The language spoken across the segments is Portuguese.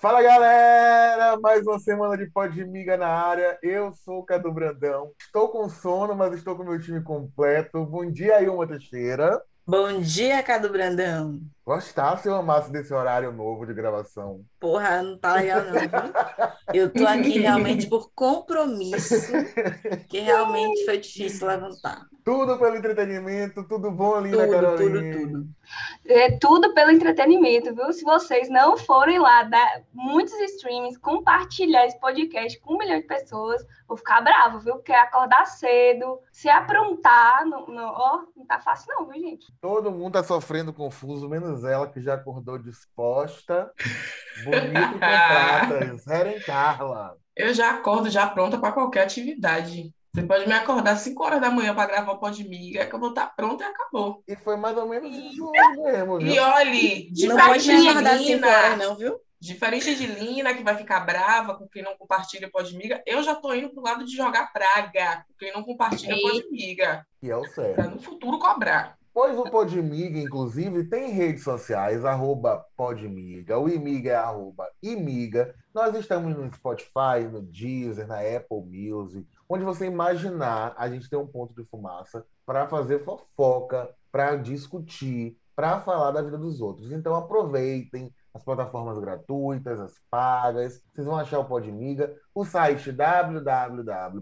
Fala galera, mais uma semana de Podmiga na área. Eu sou o Cadu Brandão. Estou com sono, mas estou com meu time completo. Bom dia, Ilma Teixeira. Bom dia, Cadu Brandão. Gostasse se eu amasse desse horário novo de gravação? Porra, não tá legal não, viu? Eu tô aqui realmente por compromisso, que realmente foi difícil levantar. Tudo pelo entretenimento, tudo bom, linda Tudo, Carolina? tudo, tudo. É tudo pelo entretenimento, viu? Se vocês não forem lá dar muitos streams, compartilhar esse podcast com um milhão de pessoas, vou ficar bravo, viu? Porque acordar cedo, se aprontar, não, não, ó, não tá fácil não, viu, gente? Todo mundo tá sofrendo confuso, menos ela que já acordou disposta, bonita e com pratas. Heren Carla. Eu já acordo já pronta para qualquer atividade. Você pode me acordar às 5 horas da manhã para gravar o Podmiga, que eu vou estar pronta e acabou. E foi mais ou menos isso mesmo, viu? E olhe, Não pode diferente de 5 horas, Lina, não, viu? diferente de Lina, que vai ficar brava com quem não compartilha o Podmiga, eu já tô indo pro lado de jogar praga com quem não compartilha o. Podmiga, Que é o certo. para no futuro cobrar. Pois o Podmiga, inclusive, tem redes sociais, arroba Podmiga, o Imiga é arroba Imiga. Nós estamos no Spotify, no Deezer, na Apple Music, onde você imaginar, a gente tem um ponto de fumaça para fazer fofoca, para discutir, para falar da vida dos outros. Então aproveitem as plataformas gratuitas, as pagas, vocês vão achar o Podmiga, o site www.imiga.com.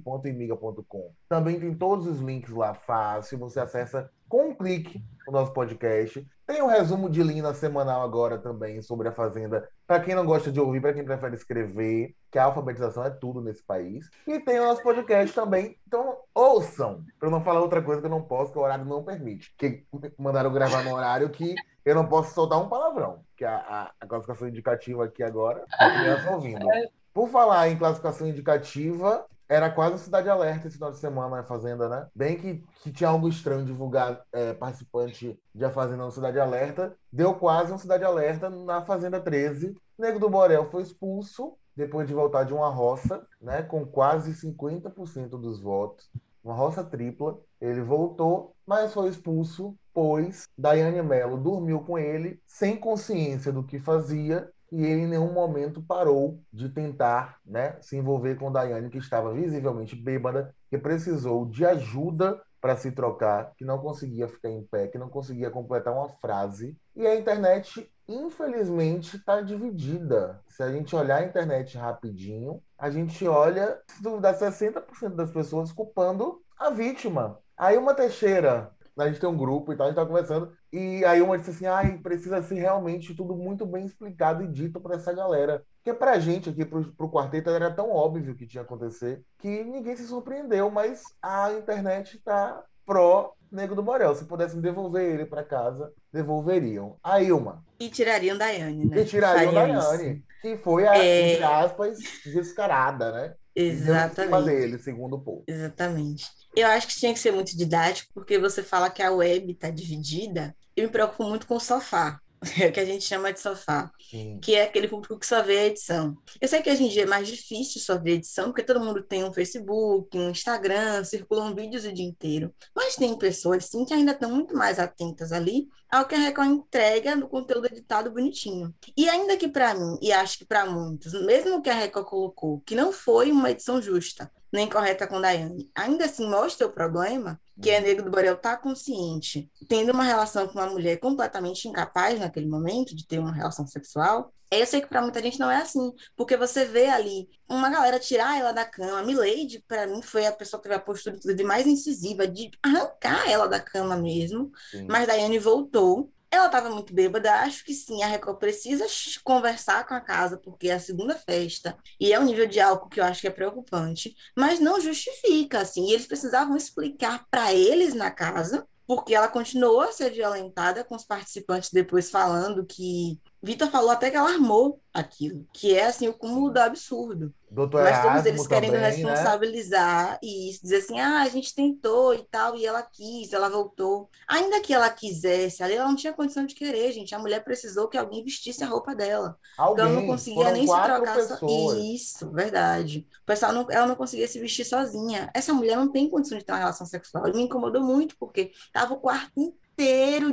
Também tem todos os links lá fácil, você acessa com um clique o nosso podcast. Tem um resumo de Lina semanal agora também sobre a Fazenda, para quem não gosta de ouvir, para quem prefere escrever, que a alfabetização é tudo nesse país. E tem o nosso podcast também, então ouçam, para não falar outra coisa que eu não posso, que o horário não permite. Que mandaram gravar no horário que eu não posso soltar um palavrão, que a, a, a classificação indicativa aqui agora, a criança ouvindo. Por falar em classificação indicativa, era quase Cidade Alerta esse final de semana na Fazenda, né? Bem que, que tinha algo estranho divulgar é, participante de A Fazenda no Cidade Alerta. Deu quase um Cidade Alerta na Fazenda 13. Nego do Borel foi expulso depois de voltar de uma roça, né? Com quase 50% dos votos. Uma roça tripla. Ele voltou, mas foi expulso, pois Daiane Mello dormiu com ele sem consciência do que fazia e ele em nenhum momento parou de tentar né, se envolver com Daiane, que estava visivelmente bêbada, que precisou de ajuda para se trocar, que não conseguia ficar em pé, que não conseguia completar uma frase. E a internet, infelizmente, está dividida. Se a gente olhar a internet rapidinho, a gente olha, se duvidar, 60% das pessoas culpando a vítima. Aí uma Teixeira, a gente tem um grupo e tal, a gente tá conversando, e aí uma disse assim, ai, precisa ser realmente tudo muito bem explicado e dito para essa galera. Porque pra gente aqui, pro, pro quarteto, era tão óbvio que tinha que acontecer, que ninguém se surpreendeu, mas a internet tá pró Nego do Borel. Se pudessem devolver ele para casa, devolveriam. A Ilma. E tirariam Daiane, né? E tirariam Fariam Daiane, que foi a, É. entre aspas, descarada, né? E deu em cima Exatamente. dele, segundo o povo. Exatamente. Eu acho que tinha que ser muito didático, porque você fala que a web está dividida. Eu me preocupo muito com o sofá, é o que a gente chama de sofá, Sim. que é aquele público que só vê a edição. Eu sei que hoje em dia é mais difícil só ver edição, porque todo mundo tem um Facebook, um Instagram, circulam vídeos o dia inteiro. Mas tem pessoas, sim, que ainda estão muito mais atentas ali ao que a Record entrega no conteúdo editado bonitinho. E ainda que para mim, e acho que para muitos, mesmo que a Record colocou que não foi uma edição justa, nem correta com Daiane, ainda assim mostra o problema, que é Nego do Borel tá consciente, tendo uma relação com uma mulher completamente incapaz naquele momento de ter uma relação sexual. Eu sei que para muita gente não é assim, porque você vê ali uma galera tirar ela da cama. A Milady, para mim, foi a pessoa que teve a postura mais incisiva de arrancar ela da cama mesmo. Sim. Mas Daiane voltou. Ela estava muito bêbada. Acho que sim, a Record precisa conversar com a casa, porque é a segunda festa. E é um nível de álcool que eu acho que é preocupante. Mas não justifica, assim. E eles precisavam explicar para eles na casa, porque ela continuou a ser violentada com os participantes depois falando que. Vitor falou até que ela armou aquilo, que é assim o cúmulo do absurdo. Doutor Mas todos Erasmo eles querendo também, né? responsabilizar e isso, dizer assim, ah, a gente tentou e tal, e ela quis, ela voltou. Ainda que ela quisesse, ali ela não tinha condição de querer, gente. A mulher precisou que alguém vestisse a roupa dela. Porque ela não Alguém, conseguia nem se trocar so- pessoas. Isso, verdade. O pessoal não, ela não conseguia se vestir sozinha. Essa mulher não tem condição de ter uma relação sexual. E me incomodou muito, porque tava o quarto inteiro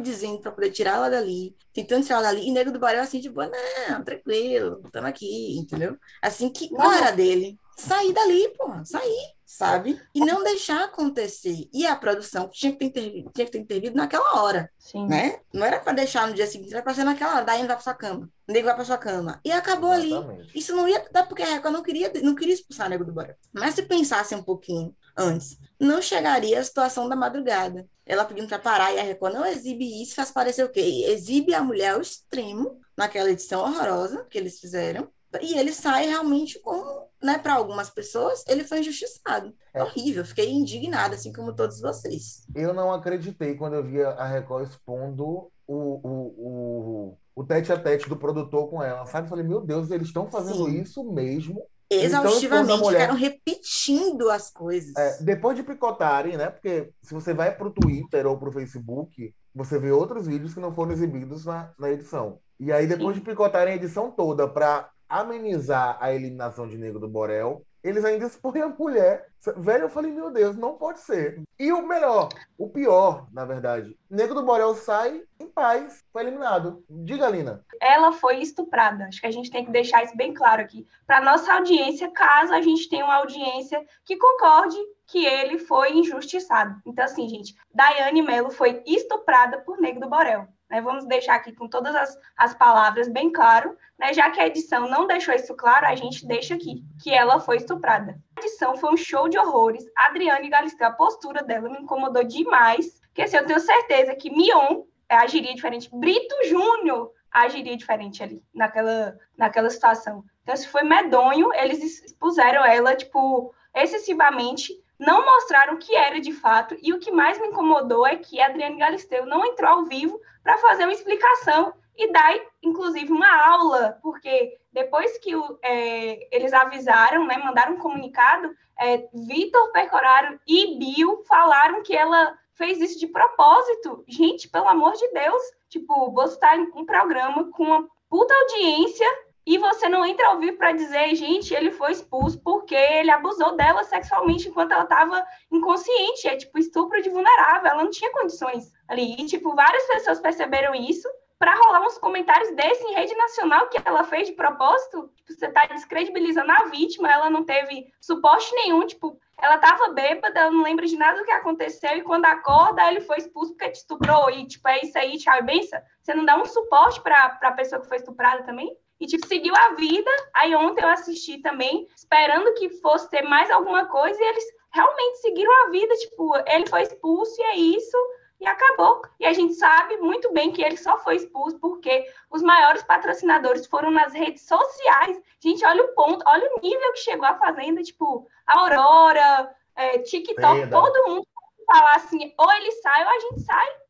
dizendo para poder tirar ela dali, tentando tirar ela dali, e Nego do Borel assim, tipo, não, tranquilo, estamos aqui, entendeu? Assim, que era dele? Sair dali, porra, sair, sabe? E não deixar acontecer. E a produção tinha que ter intervido, tinha que ter intervido naquela hora, Sim. né? Não era para deixar no dia seguinte, era para ser naquela hora, daí não vai para sua cama, o nego vai para sua cama. E acabou ali. Exatamente. Isso não ia dar porque a Record não queria, não queria expulsar o Nego do Borel. Mas se pensasse um pouquinho antes, não chegaria a situação da madrugada. Ela pedindo para parar e a Record não exibe isso, faz parecer o quê? Exibe a mulher ao extremo naquela edição horrorosa que eles fizeram. E ele sai realmente como, né, para algumas pessoas, ele foi injustiçado. É. Horrível, fiquei indignada, assim como todos vocês. Eu não acreditei quando eu via a Record expondo o, o, o, o tete a tete do produtor com ela, sabe? Eu falei, meu Deus, eles estão fazendo Sim. isso mesmo. Estão Exaustivamente, a mulher. ficaram repetindo as coisas. É, depois de picotarem, né? Porque se você vai pro Twitter ou pro Facebook, você vê outros vídeos que não foram exibidos na, na edição. E aí, depois de picotarem a edição toda para amenizar a eliminação de Nego do Borel, eles ainda expõem a mulher. Velho, eu falei, meu Deus, não pode ser. E o melhor, o pior, na verdade, Nego do Borel sai em paz, foi eliminado. Diga, Lina. ela foi estuprada. Acho que a gente tem que deixar isso bem claro aqui. Para nossa audiência, caso a gente tenha uma audiência que concorde que ele foi injustiçado. Então, assim, gente, Daiane Mello foi estuprada por Nego do Borel. Né? Vamos deixar aqui com todas as, as palavras bem claro, né? já que a edição não deixou isso claro, a gente deixa aqui que ela foi estuprada. A edição foi um show de horrores. Adriane Galisteu, a postura dela me incomodou demais, porque assim, eu tenho certeza que Mion é, agiria diferente. Brito Júnior agiria diferente ali, naquela, naquela situação. Então, se foi medonho, eles expuseram ela, tipo, excessivamente, não mostraram o que era de fato, e o que mais me incomodou é que Adriane Galisteu não entrou ao vivo para fazer uma explicação e dar, inclusive, uma aula, porque depois que o, é, eles avisaram, né, mandaram um comunicado, é, Vitor Pecoraro e Bill falaram que ela fez isso de propósito. Gente, pelo amor de Deus, tipo, você está em um programa com uma puta audiência e você não entra ao vivo para dizer, gente, ele foi expulso porque ele abusou dela sexualmente enquanto ela estava inconsciente. É tipo estupro de vulnerável, ela não tinha condições ali. E, tipo, várias pessoas perceberam isso para rolar uns comentários desse em rede nacional que ela fez de propósito. Tipo, você está descredibilizando a vítima, ela não teve suporte nenhum, tipo, ela estava bêbada, ela não lembra de nada do que aconteceu, e quando acorda, ele foi expulso porque te estuprou, e tipo, é isso aí, tchau e benção. Você não dá um suporte para a pessoa que foi estuprada também? E, tipo, seguiu a vida. Aí ontem eu assisti também, esperando que fosse ter mais alguma coisa, e eles realmente seguiram a vida. Tipo, ele foi expulso e é isso, e acabou. E a gente sabe muito bem que ele só foi expulso porque os maiores patrocinadores foram nas redes sociais. Gente, olha o ponto, olha o nível que chegou a Fazenda. Tipo, Aurora, é, TikTok, todo mundo falar assim, ou ele sai ou a gente sai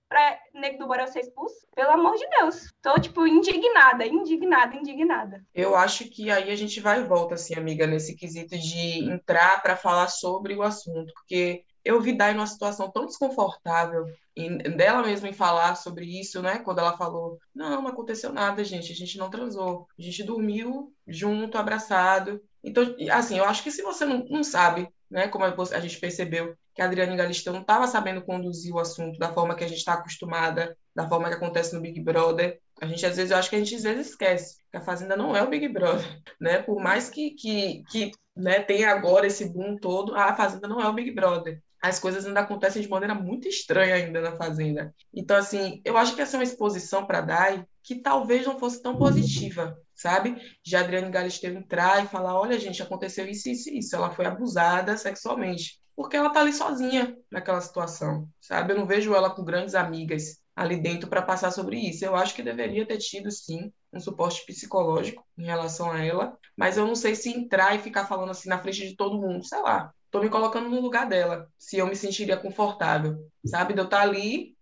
Nego do Borel ser expulso. Pelo amor de Deus. Tô, tipo, indignada, indignada, indignada. Eu acho que aí a gente vai e volta, assim, amiga, nesse quesito de entrar para falar sobre o assunto, porque eu vi Dai numa situação tão desconfortável em- dela mesma em falar sobre isso, né? Quando ela falou, não, não aconteceu nada, gente, a gente não transou, a gente dormiu junto, abraçado. Então, assim, eu acho que se você não, não sabe, né, como a gente percebeu que a Adriane Galisteu não estava sabendo conduzir o assunto da forma que a gente está acostumada, da forma que acontece no Big Brother, a gente às vezes, eu acho que a gente às vezes esquece que a Fazenda não é o Big Brother, né? Por mais que, que, que né, tenha agora esse boom todo, a Fazenda não é o Big Brother. As coisas ainda acontecem de maneira muito estranha ainda na Fazenda. Então, assim, eu acho que essa é uma exposição para Dai que talvez não fosse tão positiva, sabe? De Adriane Galisteu entrar e falar, olha, gente, aconteceu isso, isso, isso. Ela foi abusada sexualmente. Porque ela tá ali sozinha naquela situação, sabe? Eu não vejo ela com grandes amigas ali dentro para passar sobre isso. Eu acho que deveria ter tido, sim, um suporte psicológico em relação a ela, mas eu não sei se entrar e ficar falando assim na frente de todo mundo, sei lá. Tô me colocando no lugar dela, se eu me sentiria confortável, sabe? De eu estar ali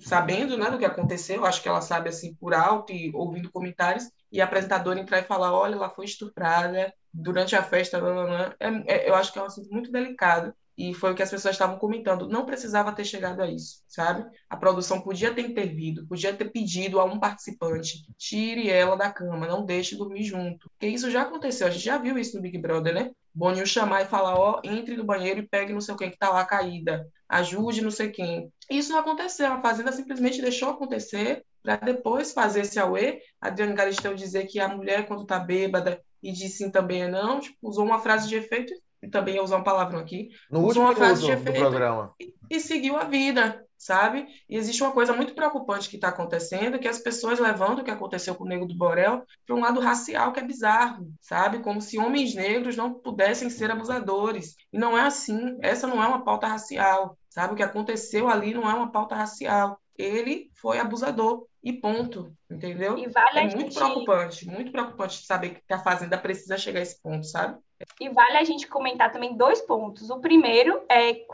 sabendo, né, do que aconteceu, acho que ela sabe assim por alto e ouvindo comentários, e a apresentadora entrar e falar, olha, ela foi estuprada durante a festa, não, não, não. É, é, eu acho que é um assunto muito delicado e foi o que as pessoas estavam comentando. Não precisava ter chegado a isso, sabe? A produção podia ter intervido, podia ter pedido a um participante, tire ela da cama, não deixe dormir junto. Porque isso já aconteceu, a gente já viu isso no Big Brother, né? Boninho chamar e falar, ó, entre no banheiro e pegue não sei quem que tá lá caída, ajude não sei quem. Isso não aconteceu, a Fazenda simplesmente deixou acontecer para depois fazer esse auê. A Adriane Galisteu dizer que a mulher, quando tá bêbada e diz sim também é não, tipo, usou uma frase de efeito e também ia usar um palavrão aqui. No usou último uma frase de minuto do efeito programa. e, e seguiu a vida, sabe? E existe uma coisa muito preocupante que está acontecendo, que as pessoas levando o que aconteceu com o Nego do Borel para um lado racial que é bizarro, sabe? Como se homens negros não pudessem ser abusadores. E não é assim. Essa não é uma pauta racial, sabe? O que aconteceu ali não é uma pauta racial. Ele foi abusador e ponto, entendeu? E vale É muito gente preocupante, muito preocupante saber que a Fazenda precisa chegar a esse ponto, sabe? E vale a gente comentar também dois pontos. O primeiro é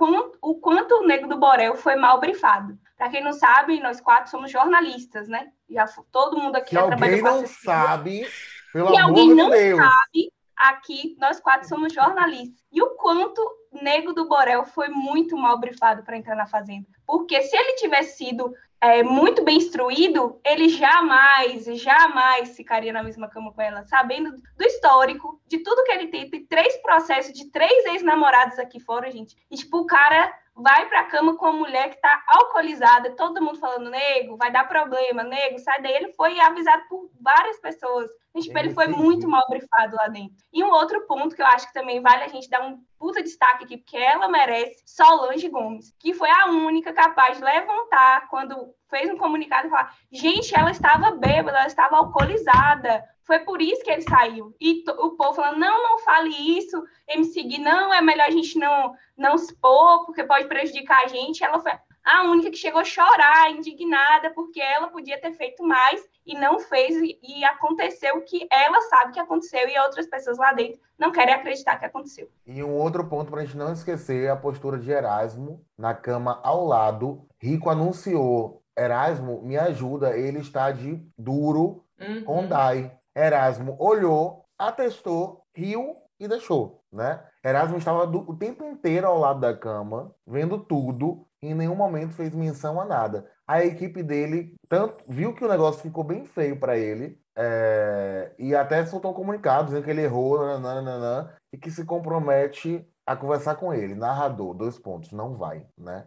o quanto o Nego do Borel foi mal brifado. Para quem não sabe, nós quatro somos jornalistas, né? Já todo mundo aqui Se já alguém não sabe, pelo amor alguém de não Deus. sabe, aqui nós quatro somos jornalistas. E o quanto Nego do Borel foi muito mal brifado para entrar na Fazenda. Porque se ele tivesse sido é, muito bem instruído, ele jamais, jamais ficaria na mesma cama com ela, sabendo do histórico, de tudo que ele tem. Tem três processos de três ex-namorados aqui fora, gente. E, tipo, o cara vai pra cama com uma mulher que tá alcoolizada, todo mundo falando, nego, vai dar problema, nego, sai daí. Ele foi avisado por várias pessoas. Tipo, ele foi muito mal brifado lá dentro. E um outro ponto que eu acho que também vale a gente dar um puta destaque aqui, porque ela merece, Solange Gomes, que foi a única capaz de levantar quando fez um comunicado e falar: gente, ela estava bêbada, ela estava alcoolizada. Foi por isso que ele saiu. E o povo falando: não, não fale isso, MC Gui, não, é melhor a gente não, não expor, porque pode prejudicar a gente. Ela foi a única que chegou a chorar, indignada, porque ela podia ter feito mais e não fez, e, e aconteceu o que ela sabe que aconteceu e outras pessoas lá dentro não querem acreditar que aconteceu. E um outro ponto para a gente não esquecer é a postura de Erasmo na cama ao lado. Rico anunciou: Erasmo, me ajuda, ele está de duro Uhum. com Dai. Erasmo olhou, atestou, riu e deixou, né? Erasmo estava do- o tempo inteiro ao lado da cama, vendo tudo, e em nenhum momento fez menção a nada. A equipe dele tanto viu que o negócio ficou bem feio para ele, é, e até soltou um comunicado dizendo que ele errou, nananana, e que se compromete a conversar com ele. Narrador, dois pontos, não vai, né?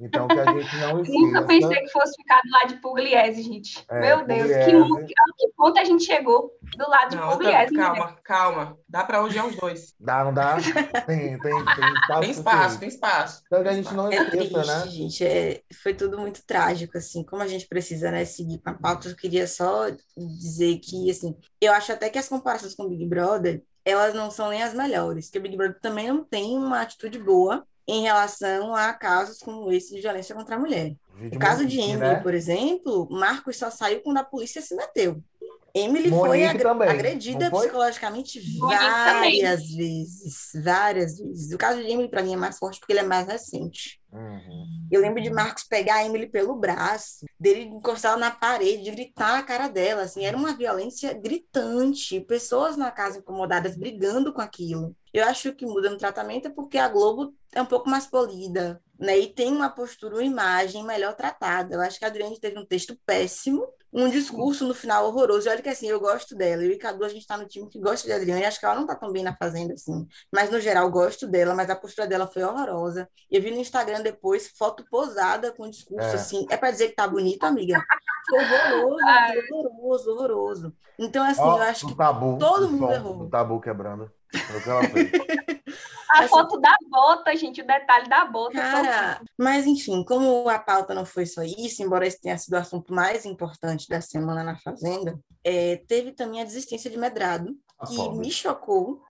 Então que a gente não Nunca esqueça. pensei que fosse ficar do lado de Pugliese, gente. É, Meu Deus, que, Pugliese. que ponto a gente chegou do lado de Não, outra- Pugliese? né? calma, calma. Dá para odiar os dois. Dá, não dá? Tem, tem, tem espaço Tem espaço, tem espaço. Então que a gente não É esqueça, triste, né? gente. É, foi tudo muito trágico, assim. Como a gente precisa, né, seguir com a pauta, eu queria só dizer que, assim, eu acho até que as comparações com o Big Brother, elas não são nem as melhores, porque o Big Brother também não tem uma atitude boa em relação a casos como esse de violência contra a mulher. Vídeo No caso de Emily, né? por exemplo, Marcos só saiu quando a polícia se meteu. Emily Monique foi também, agredida foi? psicologicamente Monique várias vezes, várias vezes. O caso de Emily, para mim, é mais forte porque ele é mais recente. Uhum. Eu lembro de Marcos pegar a Emily pelo braço, dele encostar ela na parede, de gritar na cara dela, assim, era uma violência gritante, pessoas na casa incomodadas brigando com aquilo. Eu acho que muda no tratamento é porque a Globo é um pouco mais polida, né? E tem uma postura, uma imagem melhor tratada. Eu acho que a Adriane teve um texto péssimo, um discurso no final horroroso. E olha que assim, eu gosto dela. Eu e Cadu, a gente tá no time que gosta de Adriane. Acho que ela não tá tão bem na fazenda assim. Mas no geral, gosto dela, mas a postura dela foi horrorosa. Eu vi no Instagram depois foto posada com discurso É. assim. É para dizer que tá bonito, amiga? Que horroroso, Ai. horroroso, horroroso. Então, assim, Ó, eu acho o que tabu, todo o mundo som errou. do tabu quebrando. A foto da bota, gente, o detalhe da bota. Cara, mas enfim, como a pauta não foi só isso, embora esse tenha sido o assunto mais importante da semana na Fazenda, é, teve também a desistência de Medrado, A que pobre. me chocou.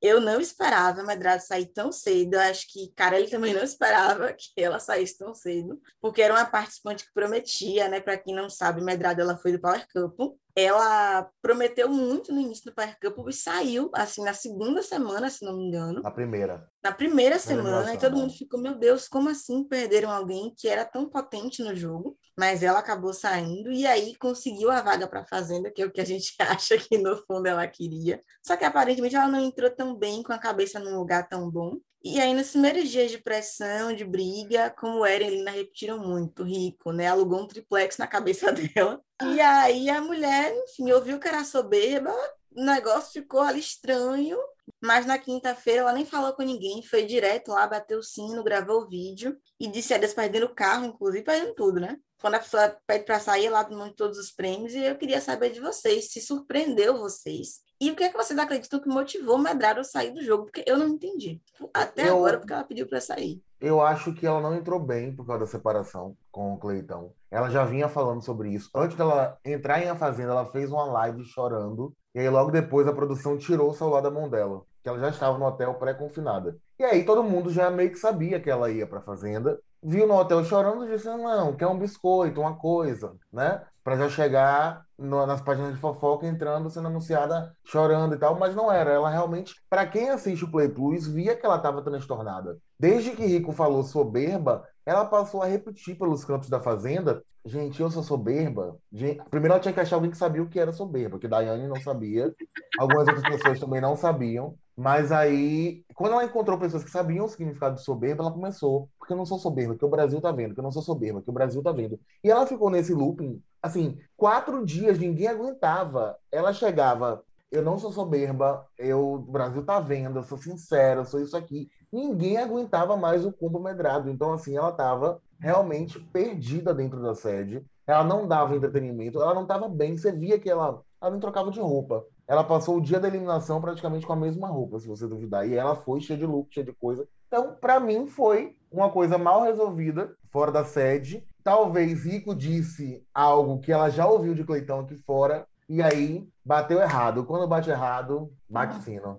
Eu não esperava Medrado sair tão cedo. Eu acho que Carelli também não esperava que ela saísse tão cedo, porque era uma participante que prometia, né? Para quem não sabe, Medrado ela foi do Power Couple. Ela prometeu muito no início do Power Couple e saiu, assim, na segunda semana, se não me engano A primeira. na primeira Na semana, e todo mundo ficou, meu Deus, como assim perderam alguém que era tão potente no jogo? Mas ela acabou saindo e aí conseguiu a vaga para a Fazenda, que é o que a gente acha que no fundo ela queria. Só que aparentemente ela não entrou tão bem, com a cabeça num lugar tão bom. E aí, nos primeiros dias de pressão, de briga, como era, e Lina repetiram muito, rico, né? Alugou um triplex na cabeça dela. E aí a mulher, enfim, ouviu que era soberba, o negócio ficou ali estranho. Mas na quinta-feira ela nem falou com ninguém, foi direto lá, bateu o sino, gravou o vídeo e disse adeus perdendo o carro, inclusive perdendo tudo, né? Quando a pessoa pede para sair lá do de todos os prêmios, e eu queria saber de vocês, se surpreendeu vocês. E o que é que vocês acreditam que motivou Medrado a sair do jogo? Porque eu não entendi. Até eu, agora, porque ela pediu para sair. Eu acho que ela não entrou bem por causa da separação com o Cleitão. Ela já vinha falando sobre isso. Antes dela entrar em A Fazenda, ela fez uma live chorando. E aí, logo depois, a produção tirou o celular da mão dela. Que ela já estava no hotel pré-confinada. E aí, todo mundo já meio que sabia que ela ia para a Fazenda viu no hotel chorando e disse: não, quer um biscoito, uma coisa, né? Para já chegar no, nas páginas de fofoca entrando, sendo anunciada chorando e tal, mas não era. Ela realmente, para quem assiste o Play Plus, via que ela estava transtornada. Desde que Rico falou soberba, ela passou a repetir pelos campos da fazenda: gente, eu sou soberba. Gente... Primeiro ela tinha que achar alguém que sabia o que era soberba, que Daiane não sabia, algumas outras pessoas também não sabiam. Mas aí, quando ela encontrou pessoas que sabiam o significado de soberba, ela começou. Porque eu não sou soberba, que o Brasil tá vendo, que eu não sou soberba, que o Brasil tá vendo. E ela ficou nesse looping, assim, quatro dias, ninguém aguentava. Ela chegava, eu não sou soberba, eu, o Brasil tá vendo, eu sou sincera, eu sou isso aqui. Ninguém aguentava mais o combo medrado. Então, assim, ela tava realmente perdida dentro da sede. Ela não dava entretenimento, ela não tava bem. Você via que ela, ela não trocava de roupa ela passou o dia da eliminação praticamente com a mesma roupa, se você duvidar. E ela foi cheia de look, cheia de coisa. Então, para mim, foi uma coisa mal resolvida, fora da sede. Talvez Rico disse algo que ela já ouviu de Cleitão aqui fora, e aí bateu errado. Quando bate errado, bate sino.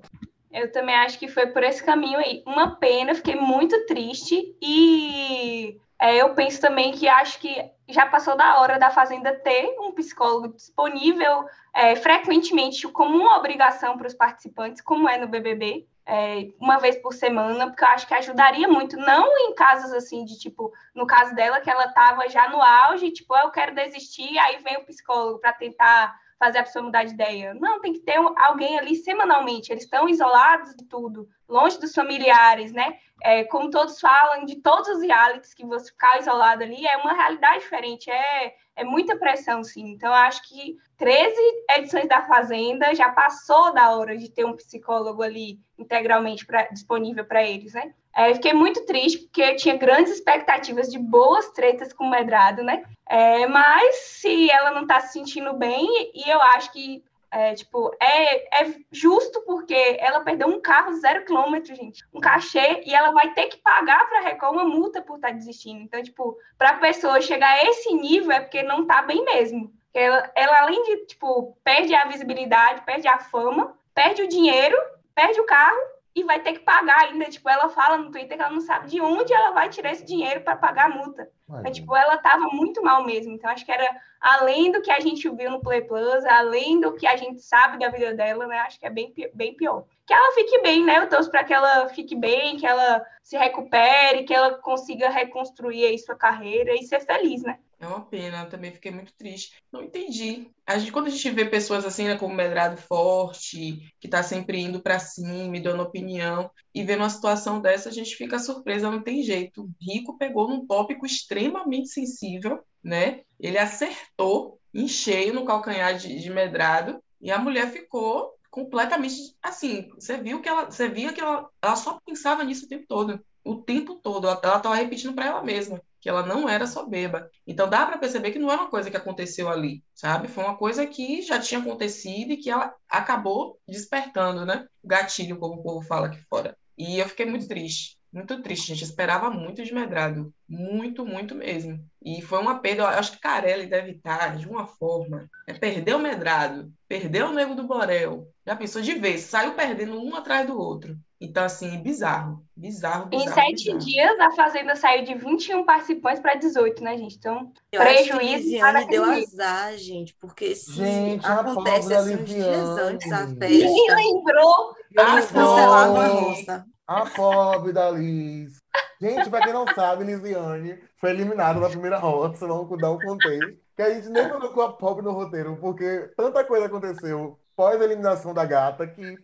Eu também acho que foi por esse caminho aí. Uma pena, fiquei muito triste e é, eu penso também que acho que já passou da hora da Fazenda ter um psicólogo disponível é, frequentemente como uma obrigação para os participantes, como é no BBB, é, uma vez por semana, porque eu acho que ajudaria muito, não em casos assim de tipo, no caso dela, que ela estava já no auge, tipo, eu quero desistir, aí vem o psicólogo para tentar fazer a pessoa mudar de ideia. Não, tem que ter alguém ali semanalmente. Eles estão isolados de tudo, longe dos familiares, né? É, como todos falam, de todos os realities que você ficar isolado ali, é uma realidade diferente, é, é muita pressão, sim. Então, acho que 13 edições da Fazenda já passou da hora de ter um psicólogo ali integralmente pra, disponível para eles, né? É, fiquei muito triste, porque eu tinha grandes expectativas de boas tretas com o Medrado, né? É, mas se ela não está se sentindo bem, e eu acho que é, tipo, é, é justo porque ela perdeu um carro zero quilômetro, gente, um cachê, e ela vai ter que pagar para a Record uma multa por estar tá desistindo. Então, tipo, para a pessoa chegar a esse nível é porque não está bem mesmo. Ela, ela, além de, tipo, perde a visibilidade, perde a fama, perde o dinheiro, perde o carro e vai ter que pagar ainda. Tipo, ela fala no Twitter que ela não sabe de onde ela vai tirar esse dinheiro para pagar a multa. Mas, tipo, ela tava muito mal mesmo. Então, acho que era além do que a gente viu no Play Plus, além do que a gente sabe da vida dela, né? Acho que é bem, bem pior. Que ela fique bem, né? Eu torço para que ela fique bem, que ela se recupere, que ela consiga reconstruir aí sua carreira e ser feliz, né? É uma pena, eu também fiquei muito triste. Não entendi. A gente, quando a gente vê pessoas assim, né, como Medrado Forte, que está sempre indo para cima e dando opinião, e vendo uma situação dessa, a gente fica surpresa, não tem jeito. O Rico pegou num tópico extremamente sensível, né? Ele acertou em cheio no calcanhar de, de Medrado, e a mulher ficou completamente assim. Você viu que ela, você via que ela, ela só pensava nisso o tempo todo. O tempo todo. Ela estava repetindo para ela mesma que ela não era soberba. Então dá para perceber que não era uma coisa que aconteceu ali, sabe? Foi uma coisa que já tinha acontecido e que ela acabou despertando, né? O gatilho, como o povo fala aqui fora. E eu fiquei muito triste, muito triste, gente. Esperava muito de Medrado, muito, muito mesmo. E foi uma perda. Eu acho que Carelli deve estar de uma forma. É, perdeu o Medrado, perdeu o Nego do Borel. Já pensou de vez, saiu perdendo um atrás do outro. Então, assim, bizarro. Bizarro, bizarro. Em sete bizarro. dias, a Fazenda saiu de 21 participantes para 18, né, gente? Então, eu prejuízo. Acho deu azar, gente, porque se gente, acontece assim uns dias antes a festa. Ninguém lembrou. Eles cancelavam a roça. A pobre da Liz. Gente, para quem não sabe, Lisiane foi eliminada na primeira roça. Vamos dar um contexto. Que a gente nem colocou a pobre no roteiro, porque tanta coisa aconteceu pós-eliminação da gata, que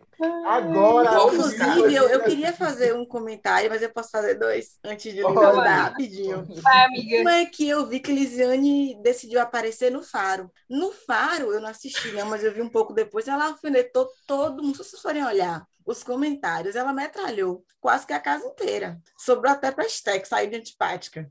agora. Inclusive, eu, eu queria fazer um comentário, mas eu posso fazer dois antes de mandar rapidinho. Vai, amiga. Uma é que eu vi que Lisiane decidiu aparecer no Faro. No Faro, eu não assisti, né, mas eu vi um pouco depois, ela alfinetou todo mundo, se vocês forem olhar. Os comentários, ela metralhou quase que a casa inteira. Sobrou até para Stack, sair de antipática.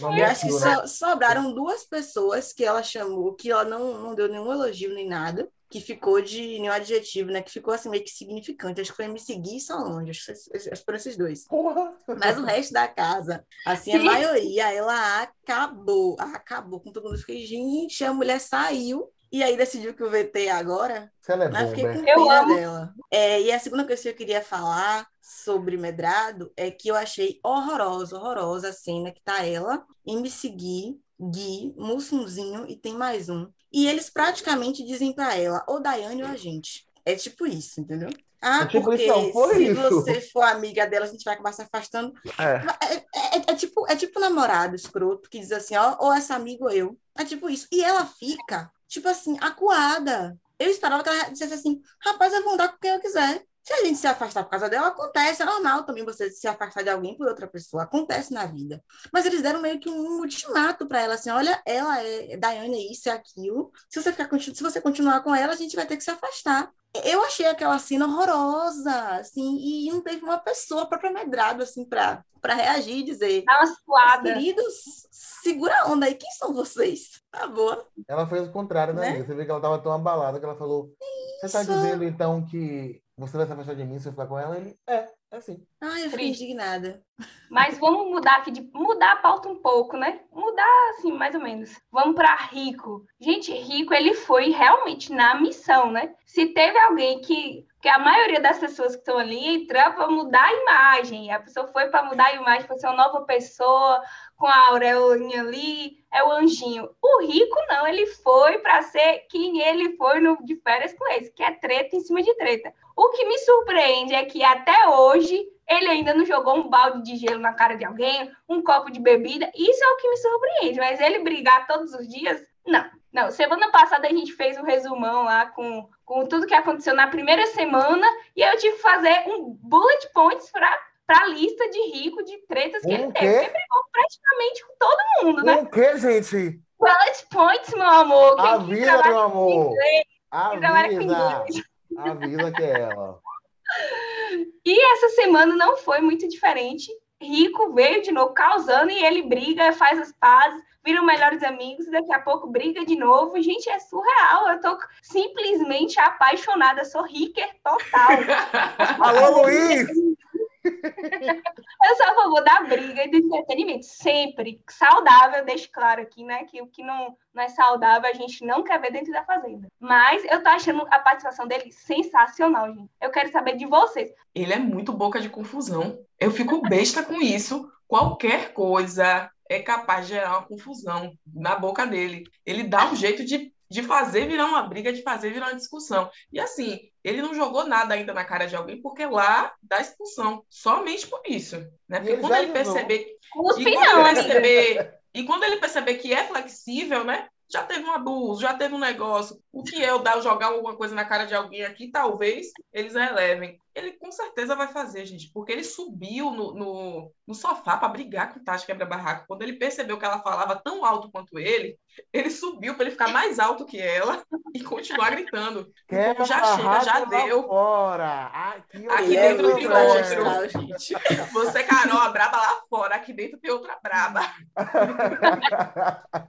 Não Eu acho que né? só, sobraram duas pessoas que ela chamou, que ela não, não deu nenhum elogio nem nada, que ficou de nenhum adjetivo, né? Que ficou assim meio que significante. Acho que foi me seguir e Solange, que esses- acho que foram esses dois. Porra! Mas o resto da casa, assim, a maioria, ela acabou, acabou com todo mundo. Eu Fiquei, gente, a mulher saiu e aí decidiu que o VT agora ela é mas eu fiquei. Eu pena amo. dela. É, e a segunda coisa que eu queria falar sobre Medrado é que eu achei horrorosa, horrorosa a cena que tá ela em me seguir, Gui, Mussunzinho e tem mais um. E eles praticamente dizem pra ela, ou Daiane ou a gente. É tipo isso, entendeu? Ah, É tipo porque isso, se isso. você for amiga dela, a gente vai acabar se afastando. É. É, é- é tipo, é tipo namorado escroto que diz assim, ó, ou essa amiga ou eu. É tipo isso. E ela fica, tipo assim, acuada. Eu esperava que ela dissesse assim, rapaz, eu vou andar com quem eu quiser. Se a gente se afastar por causa dela, acontece, é normal também você se afastar de alguém por outra pessoa, acontece na vida. Mas eles deram meio que um ultimato para ela, assim, olha, ela é Daiane, é isso, é aquilo. Se você, ficar, se você continuar com ela, a gente vai ter que se afastar. Eu achei aquela cena horrorosa, assim, e não teve uma pessoa própria medrado, assim, para para reagir e dizer, Dá uma suada. queridos, segura a onda aí, quem são vocês? Tá boa. Ela fez o contrário, né? Né? Você vê que ela tava tão abalada que ela falou: Você tá Isso. dizendo então que você vai se afastar de mim se eu ficar com ela? Ele, é, é assim. Ai, eu fiquei Triste. indignada. Mas vamos mudar aqui, de mudar a pauta um pouco, né? Mudar, assim, mais ou menos. Vamos para Rico. Gente, Rico, ele foi realmente na missão, né? Se teve alguém que. Porque a maioria das pessoas que estão ali entrou para mudar a imagem. A pessoa foi para mudar a imagem, para ser uma nova pessoa, com a aureolinha ali, é o anjinho. O Rico, não, ele foi para ser quem ele foi no de férias com esse, que é treta em cima de treta. O que me surpreende é que até hoje ele ainda não jogou um balde de gelo na cara de alguém, um copo de bebida. Isso é o que me surpreende. Mas ele brigar todos os dias, não. Não, semana passada a gente fez um resumão lá com, com tudo que aconteceu na primeira semana e eu tive que fazer um bullet points para a lista de rico de tretas que ele Um teve. quê? Ele brigou praticamente com todo mundo, né? O que, gente? Bullet points, meu amor. Quem que Avisa, meu amor. Avisa. inglês. Avisa que é ela. E essa semana não foi muito diferente. Rico veio de novo causando e ele briga, faz as pazes, viram melhores amigos, e daqui a pouco briga de novo. Gente, é surreal. Eu tô simplesmente apaixonada, sou ricker total. Alô, Luiz! Eu sou a favor da briga e do entretenimento, sempre. Saudável, deixo claro aqui, né? Que o que não, não é saudável a gente não quer ver dentro da fazenda. Mas eu tô achando a participação dele sensacional, gente. Eu quero saber de vocês. Ele é muito boca de confusão. Eu fico besta com isso. Qualquer coisa é capaz de gerar uma confusão na boca dele. Ele dá um jeito de, de fazer virar uma briga, de fazer virar uma discussão. E assim, ele não jogou nada ainda na cara de alguém, porque lá dá expulsão. Somente por isso. Né? Porque ele quando ele perceber Cuspe E quando, não, perceber, e quando ele perceber que é flexível, né? Já teve um abuso, já teve um negócio. O que é eu dar, jogar alguma coisa na cara de alguém aqui, talvez eles relevem. Ele com certeza vai fazer, gente, porque ele subiu no, no, no sofá para brigar com o Tati Quebra-Barraco. Quando ele percebeu que ela falava tão alto quanto ele, ele subiu para ele ficar mais alto que ela e continuar gritando. Povo já chega, já deu. Fora. Aqui, Aqui é dentro tem outro. Você, Carol, a braba lá fora, aqui dentro tem outra braba.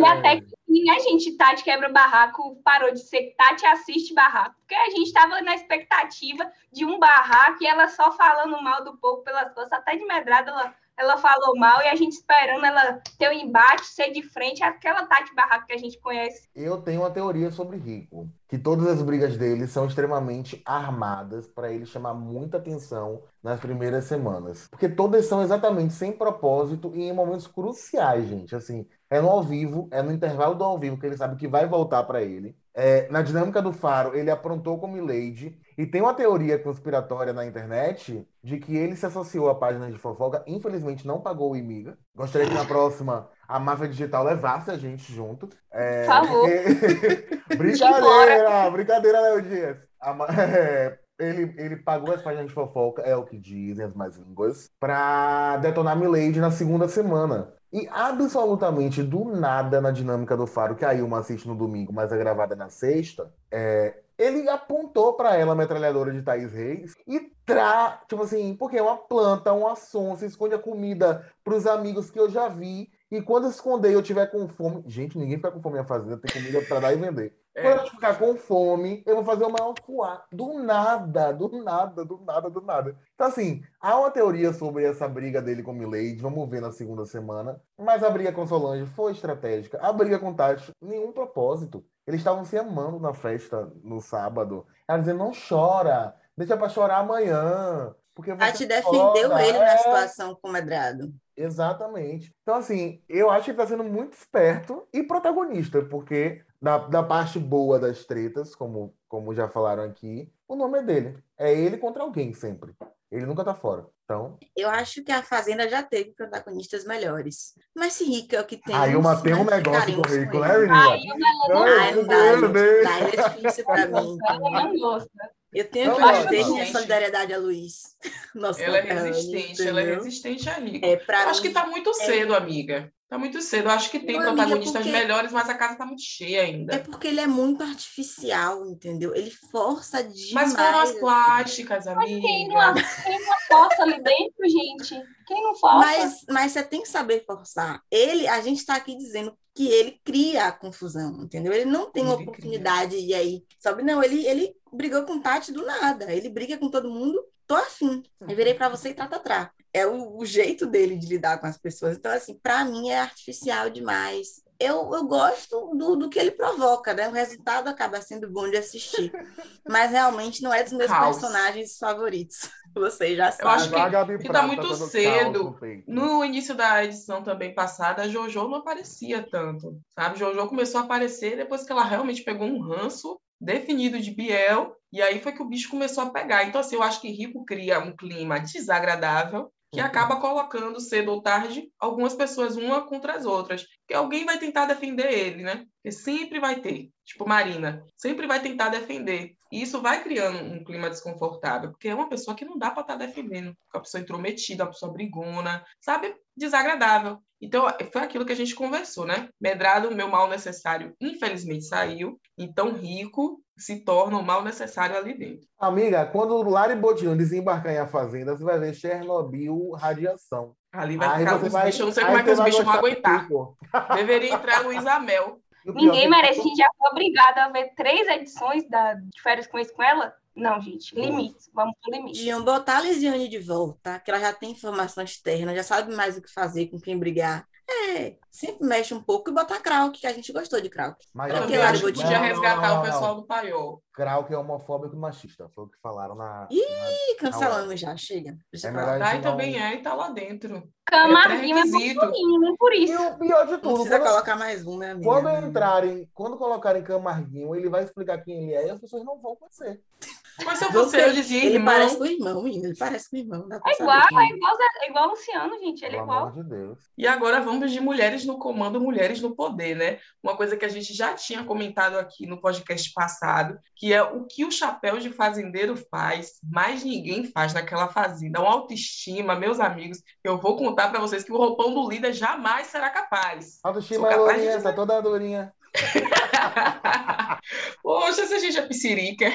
E até que, enfim, né, gente, Tati quebra o barraco, parou de ser Tati assiste barraco. Porque a gente estava na expectativa de um barraco e ela só falando mal do povo pelas costas, até de medrada ela, ela falou mal e a gente esperando ela ter um embate, ser de frente, aquela Tati barraco que a gente conhece. Eu tenho uma teoria sobre Rico, que todas as brigas dele são extremamente armadas para ele chamar muita atenção nas primeiras semanas. Porque todas são exatamente sem propósito e em momentos cruciais, gente. Assim, é no ao vivo, é no intervalo do ao vivo que ele sabe que vai voltar para ele. É, na dinâmica do Faro, ele aprontou com Milady. E tem uma teoria conspiratória na internet de que ele se associou à página de fofoca. Infelizmente, não pagou o Imiga. Gostaria que na próxima a máfia digital levasse a gente junto. É, porque- brincadeira, brincadeira, Léo Dias. A é, ele, ele pagou as páginas de fofoca, é o que dizem as más línguas, pra detonar Milady na segunda semana. E absolutamente do nada na dinâmica do Faro, que a Ilma assiste no domingo, mas é gravada na sexta, é, ele apontou para ela a metralhadora de Thaís Reis e tra, tipo assim, porque é uma planta, um você esconde a comida para os amigos que eu já vi. E quando esconder eu tiver com fome, gente, ninguém fica com fome na fazenda, tem comida para dar e vender. É. Quando eu ficar com fome, eu vou fazer o maior fuá. Do nada, do nada, do nada, do nada. Então, assim, há uma teoria sobre essa briga dele com Milady, vamos ver na segunda semana. Mas a briga com Solange foi estratégica. A briga com Tati, nenhum propósito. Eles estavam se amando na festa no sábado. Ela dizendo, não chora, deixa para chorar amanhã. Porque Tati defendeu ele é... na situação com o Medrado. Exatamente. Então, assim, eu acho que ele está sendo muito esperto e protagonista, porque da, da parte boa das tretas, como, como já falaram aqui, o nome é dele. É ele contra alguém sempre. Ele nunca tá fora. Então. Eu acho que a Fazenda já teve protagonistas melhores. Mas se Rico é o que tem. Aí uma tem um negócio com o Rico, né, menina? Ai, não dá. Não dá. é difícil pra mim. não gosta. Eu tenho que manter minha solidariedade a Luiz. Nossa, ela é resistente, ela é resistente a Rico. É, Acho mim, que tá muito é cedo, é... amiga. Tá muito cedo. Eu acho que tem Não, protagonistas porque... melhores, mas a casa tá muito cheia ainda. É porque ele é muito artificial, entendeu? Ele força demais. Mas foram as plásticas, amiga. Mas quem não, quem não força ali dentro, gente? Quem não força? Mas, mas você tem que saber forçar. Ele, a gente está aqui dizendo que ele cria a confusão, entendeu? Ele não tem ele oportunidade cria. e aí, sabe? Não, ele, ele brigou com Tati do nada. Ele briga com todo mundo, tô afim. Eu virei para você e trata trá é o, o, jeito dele de lidar com as pessoas. Então, assim, para mim é artificial demais. Eu, eu gosto do, do que ele provoca, né? O resultado acaba sendo bom de assistir. Mas realmente não é dos meus Caos. personagens favoritos. Você já sabe. Eu acho que, está muito cedo. No, no início da edição também passada, a Jojo não aparecia tanto, sabe? Jojo começou a aparecer depois que ela realmente pegou um ranço definido de Biel, e aí foi que o bicho começou a pegar. Então, assim, eu acho que Rico cria um clima desagradável, que acaba colocando cedo ou tarde algumas pessoas uma contra as outras. Que alguém vai tentar defender ele, né? Porque sempre vai ter. Tipo, Marina, sempre vai tentar defender. E isso vai criando um clima desconfortável, porque é uma pessoa que não dá para estar tá defendendo. Uma pessoa intrometida, uma pessoa brigona, sabe? Desagradável. Então, foi aquilo que a gente conversou, né? Medrado, meu mal necessário, infelizmente saiu. Então, rico se torna o mal necessário ali dentro. Amiga, quando o Lari Botinho desembarcar em A Fazenda, você vai ver Chernobyl radiação. Ali vai aí ficar os vai, bichos, eu não sei como é que os bichos vão aguentar. Deveria entrar Luísa Mel. Ninguém merece, já foi obrigado a ver três edições da, de férias com isso com ela. Não, gente, limites, vamos pro limite. Iam botar a Lisiane de volta, que ela já tem informação externa, já sabe mais o que fazer, com quem brigar. É, sempre mexe um pouco e botar Krauk, que a gente gostou de Krauk. Mas eu é acho que podia resgatar não, não, o pessoal do paiol. Krauk é homofóbico e machista, foi o que falaram na. Ih, na... cancelamos já, chega. É Dai não... também é e tá lá dentro. Camarguinho é, é por isso. E o pior de tudo. Não precisa quando... colocar mais um, né, amiga? Quando entrarem, quando colocarem Camarguinho, ele vai explicar quem ele é e as pessoas não vão conhecer. Mas se eu fosse eu dizia ele irmão. parece com o irmão, menino. Ele parece com o irmão. É igual, é igual, é igual o Luciano, gente. Ele é igual. Amor de Deus. E agora vamos de mulheres no comando, mulheres no poder, né? Uma coisa que a gente já tinha comentado aqui no podcast passado, que é o que o chapéu de fazendeiro faz, mais ninguém faz naquela fazenda. Uma autoestima, meus amigos, eu vou contar para vocês que o roupão do líder jamais será capaz. Autoestima é lourinha, tá toda durinha. Poxa, se a gente é piscirica.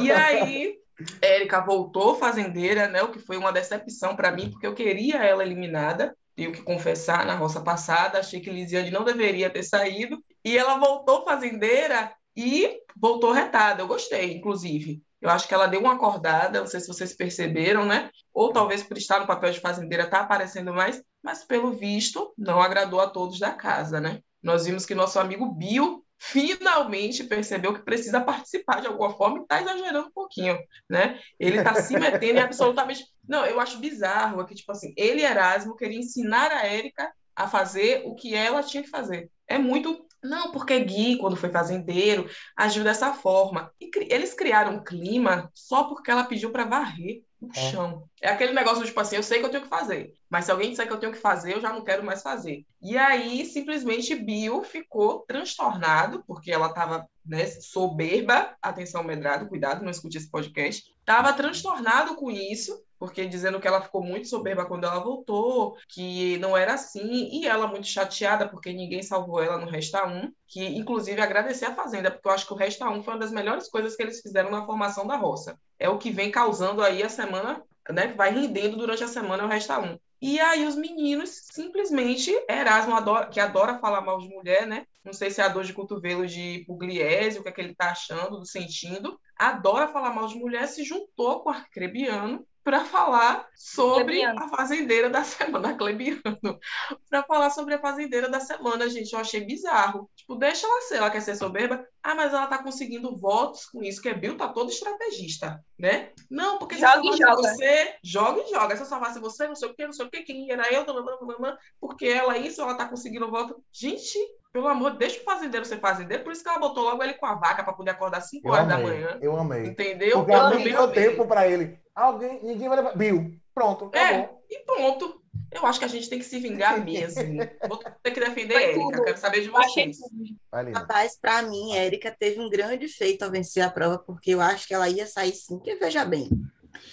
E aí, Érica voltou fazendeira, né? O que foi uma decepção para mim, porque eu queria ela eliminada. Tenho que confessar, na roça passada, achei que Lisiane não deveria ter saído. E ela voltou fazendeira e voltou retada. Eu gostei, inclusive. Eu acho que ela deu uma acordada, não sei se vocês perceberam, né? Ou talvez por estar no papel de fazendeira está aparecendo mais, mas pelo visto não agradou a todos da casa, né? nós vimos que nosso amigo Bill finalmente percebeu que precisa participar de alguma forma e está exagerando um pouquinho, né? Ele está se metendo em absolutamente... Não, eu acho bizarro que, tipo assim, ele, Erasmo, queria ensinar a Érica a fazer o que ela tinha que fazer. É muito... Não, porque Gui, quando foi fazendeiro, agiu dessa forma. E eles criaram um clima só porque ela pediu para varrer o é. chão. É aquele negócio, tipo assim, eu sei que eu tenho que fazer, mas se alguém disser que eu tenho que fazer, eu já não quero mais fazer. E aí, simplesmente, Bill ficou transtornado, porque ela estava né, soberba, atenção medrado, cuidado, não escute esse podcast, estava transtornado com isso, porque dizendo que ela ficou muito soberba quando ela voltou, que não era assim, e ela muito chateada porque ninguém salvou ela no Resta 1, que inclusive agradecer a Fazenda, porque eu acho que o Resta 1 foi uma das melhores coisas que eles fizeram na formação da roça. É o que vem causando aí a semana, né, vai rendendo durante a semana o Resta 1. E aí os meninos simplesmente, Erasmo adora, que adora falar mal de mulher, né? Não sei se é a dor de cotovelo de Pugliese, o que é que ele tá achando, sentindo. Adora falar mal de mulher, se juntou com o Arcrebiano para falar sobre Clebiano. a fazendeira da semana, Clebiano, para falar sobre a fazendeira da semana, gente, eu achei bizarro. Tipo, deixa ela ser, ela quer ser soberba. Ah, mas ela tá conseguindo votos com isso, que é Bill tá todo estrategista, né? Não, porque joga se joga. você, joga e joga. Se eu salvasse você, não sei o que, não sei o que, quem era eu, porque ela isso, ela tá conseguindo voto. Gente, pelo amor, deixa o fazendeiro ser fazendeiro, por isso que ela botou logo ele com a vaca para poder acordar 5 horas amei, da manhã. Eu amei. Entendeu? Porque ela deu tempo para ele. Alguém, ninguém vai levar. Bill, pronto, é, e pronto. Eu acho que a gente tem que se vingar mesmo. Vou ter que defender a Érica, quero saber de vocês. Rapaz, para mim, a Érica teve um grande feito ao vencer a prova, porque eu acho que ela ia sair sim, porque veja bem.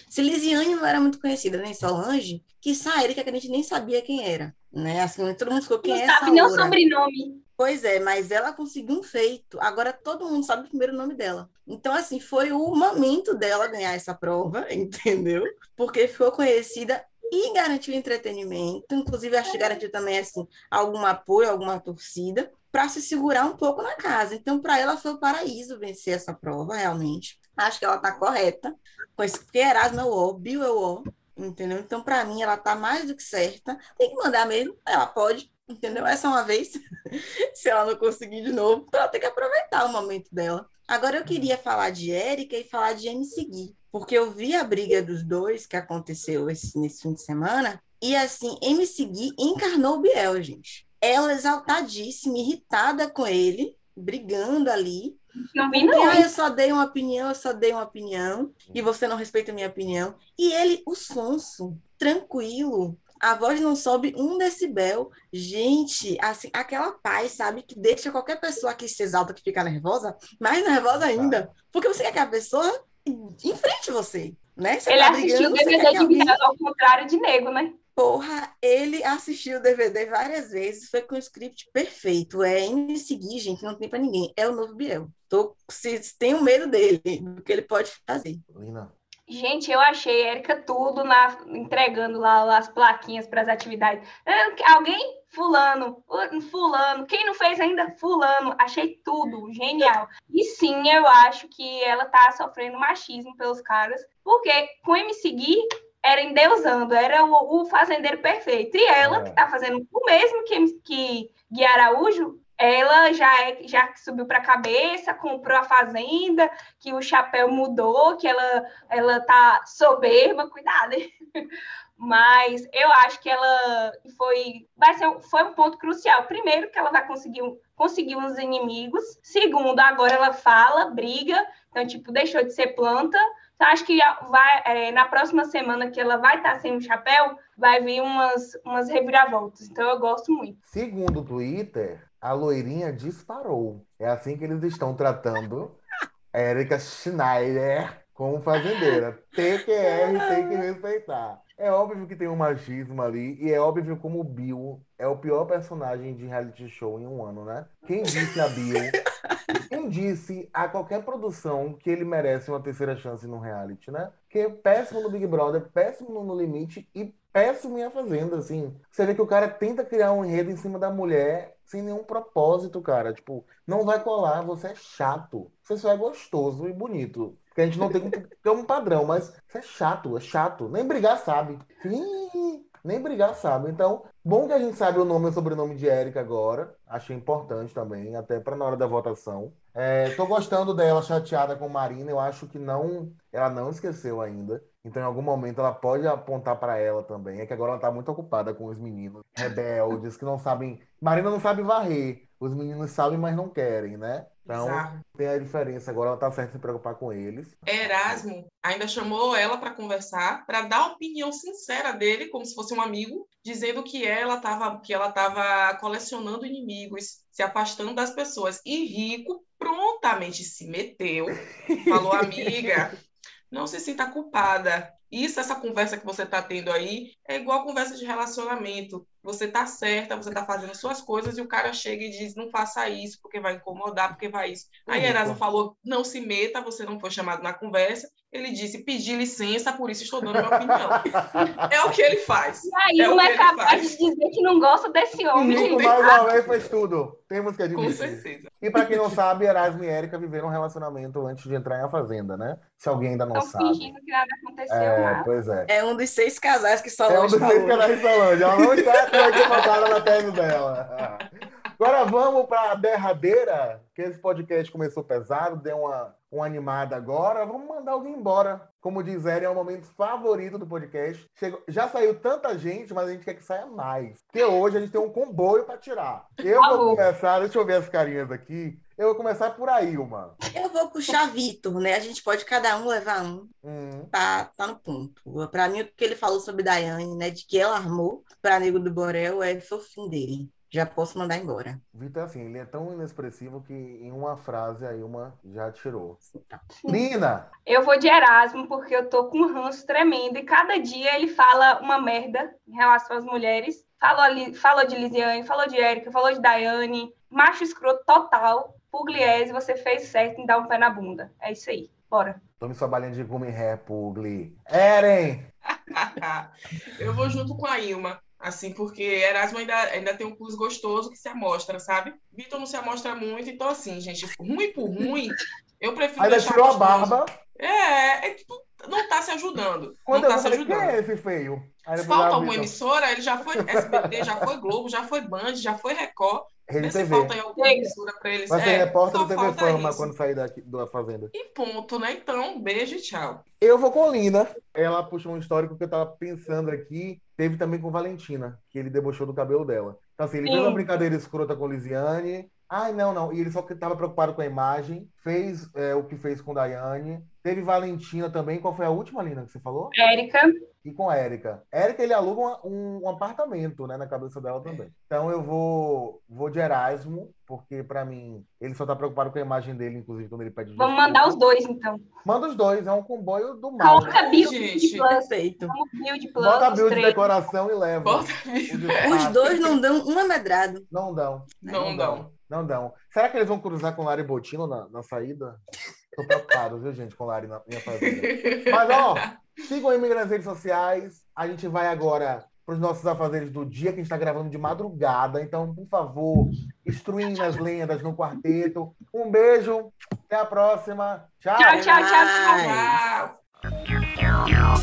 Se Lisiane não era muito conhecida, nem Solange, que Érica que a gente nem sabia quem era. Né? Assim, todo mundo ficou quem não é sabe nem o sobrenome. Pois é, mas ela conseguiu um feito. Agora todo mundo sabe o primeiro nome dela. Então, assim, foi o momento dela ganhar essa prova, entendeu? Porque ficou conhecida e garantiu entretenimento. Inclusive, acho que garantiu também, assim, algum apoio, alguma torcida, para se segurar um pouco na casa. Então, para ela foi o paraíso vencer essa prova, realmente. Acho que ela está correta. Porque Erasmo é o O, Bill é o O, entendeu? Então, para mim, ela está mais do que certa. Tem que mandar mesmo, ela pode, entendeu? Essa é uma vez. Se ela não conseguir de novo, ela tem que aproveitar o momento dela. Agora eu queria falar de Érica e falar de MC Gui, porque eu vi a briga dos dois que aconteceu esse, nesse fim de semana, e assim, MC Gui encarnou o Biel, gente. Ela exaltadíssima, irritada com ele, brigando ali. Não vi, não. Ah, eu só dei uma opinião, eu só dei uma opinião, e você não respeita a minha opinião. E ele, o sonso, tranquilo, a voz não sobe um decibel. Gente, assim, aquela paz, sabe, que deixa qualquer pessoa que se exalta, que fica nervosa, mais nervosa ainda. Porque você quer que a pessoa enfrente você, né? Você ele tá assistiu o DVD de alguém... ao contrário de nego, né? Porra, ele assistiu o DVD várias vezes, foi com o script perfeito. É em seguir, gente, não tem para ninguém. É o novo Biel. Tô, se, tenho medo dele, do que ele pode fazer. Lina. Gente, eu achei Érica tudo na, entregando lá as plaquinhas para as atividades. Alguém? Fulano, fulano, quem não fez ainda? Fulano, achei tudo genial. E sim, eu acho que ela tá sofrendo machismo pelos caras, porque com MC Gui era endeusando, era o, o fazendeiro perfeito. E ela, é. que tá fazendo o mesmo que, que Gui Araújo, ela já é, já subiu para a cabeça, comprou a fazenda, que o chapéu mudou, que ela ela tá soberba, cuidado. Mas eu acho que ela foi vai ser foi um ponto crucial. Primeiro que ela vai conseguir conseguir uns inimigos. Segundo, agora ela fala, briga, então tipo deixou de ser planta. Então, acho que vai, é, na próxima semana que ela vai estar sem o chapéu, vai vir umas, umas reviravoltas. Então eu gosto muito. Segundo o Twitter, a loirinha disparou. É assim que eles estão tratando Erika Schneider como fazendeira. TQR tem que respeitar. É óbvio que tem um machismo ali, e é óbvio como o Bill é o pior personagem de reality show em um ano, né? Quem disse a Bill? Quem disse a qualquer produção que ele merece uma terceira chance no reality, né? Que é péssimo no Big Brother, péssimo no Limite e péssimo em A Fazenda, assim. Você vê que o cara tenta criar um enredo em cima da mulher sem nenhum propósito, cara. Tipo, não vai colar, você é chato. Você só é gostoso e bonito. Porque a gente não tem um, um padrão, mas você é chato, é chato. Nem brigar sabe. Ih, nem brigar sabe. Então, bom que a gente sabe o nome e o sobrenome de Érica agora. Achei importante também, até para na hora da votação. É, tô gostando dela chateada com Marina. Eu acho que não, ela não esqueceu ainda. Então, em algum momento, ela pode apontar para ela também. É que agora ela está muito ocupada com os meninos rebeldes que não sabem. Marina não sabe varrer. Os meninos sabem, mas não querem, né? Então, Bizarro. tem a diferença. Agora ela tá certa em se preocupar com eles. Erasmo ainda chamou ela para conversar, para dar a opinião sincera dele, como se fosse um amigo, dizendo que ela estava que ela tava colecionando inimigos, se afastando das pessoas. E Rico prontamente se meteu, falou: "Amiga, não se sinta culpada. Isso, essa conversa que você está tendo aí, é igual conversa de relacionamento. Você tá certa, você tá fazendo suas coisas e o cara chega e diz: não faça isso, porque vai incomodar, porque vai isso. Aí. Erasmo falou: não se meta, você não foi chamado na conversa. Ele disse: pedi licença, por isso estou dando minha opinião. é o que ele faz. E aí, É o uma que é ele capaz de dizer que não gosta desse homem, mais uma vez, fez tudo. Temos que Com admitir. certeza. E pra quem não sabe, Erasmo e Érica viveram um relacionamento antes de entrar em A Fazenda, né? Se alguém ainda não Estão sabe. fingindo que nada aconteceu, É, nada. pois é. É um dos seis casais que É um Solange dos seis falou. canais de Solange. Ela não está equivocada na tese dela. Agora vamos para a derradeira, que esse podcast começou pesado, deu uma, uma animada agora. Vamos mandar alguém embora. Como diz Eri, é o momento favorito do podcast. Chegou- já saiu tanta gente, mas a gente quer que saia mais. Porque hoje a gente tem um comboio para tirar. Eu vou Alô. começar, deixa eu ver as carinhas aqui. Eu vou começar por aí, uma. Eu vou puxar Vitor, né? A gente pode cada um levar um. Hum. Tá, tá no ponto. Pra mim, o que ele falou sobre Daiane, né? De que ela armou pra Nego do Borel é fim dele. Já posso mandar embora. Vitor, assim, ele é tão inexpressivo que em uma frase aí uma já tirou. Tá. Nina! Eu vou de Erasmo porque eu tô com um ranço tremendo e cada dia ele fala uma merda em relação às mulheres. Falou, ali, falou de Lisiane, falou de Érica, falou de Daiane. Macho escroto total. Pugliese, você fez certo em dar um pé na bunda. É isso aí. Bora. Tome sua balinha de gumi ré, Pugli. Eren! eu vou junto com a Ilma, assim, porque Erasmo ainda, ainda tem um plus gostoso que se amostra, sabe? Vitor não se amostra muito, então assim, gente, ruim por ruim, eu prefiro Ainda tirou a gostoso. barba. É, é tu não tá se ajudando. Quando não tá se falei, quem ajudando. é esse feio? Falta alguma emissora, ele já foi SBT, já foi Globo, já foi Band, já foi Record. Rede TV. falta em alguma emissora pra eles. Vai ser É, repórter do TV Fama isso. quando sair daqui da Fazenda. E ponto, né? Então, beijo e tchau. Eu vou com Lina. Ela puxou um histórico que eu tava pensando aqui. Teve também com Valentina, que ele debochou do cabelo dela. Então, assim, ele fez Sim. uma brincadeira escrota com Lisiane. Ai, não, não. E ele só que tava preocupado com a imagem. Fez é, o que fez com Daiane. Teve Valentina também. Qual foi a última, Lina, que você falou? Érica, E com a Érica. Érica, ele aluga uma- um, um apartamento, né, na cabeça dela também. Então eu vou, vou de Erasmo, porque pra mim ele só tá preocupado com a imagem dele, inclusive quando ele pede vamos desculpa. mandar os dois, então. Manda os dois, é um comboio do mal. Coloca build gente. plus. Perfeito. Build plus. Bota a build de decoração e leva. Bota O de Os dois não dão um amedrado. Não dão. Não dão. Não dão. Será que eles vão cruzar com Lari Botino na, na saída? Tô preocupado, viu, gente, com Lari na minha fazenda. Mas, ó, sigam aí nas redes sociais. A gente vai agora para os nossos afazeres do dia, que a gente está gravando de madrugada. Então, por favor, instruindo as lendas no quarteto. Um beijo, até a próxima. Tchau. Tchau, tchau, tchau, tchau. Tchau.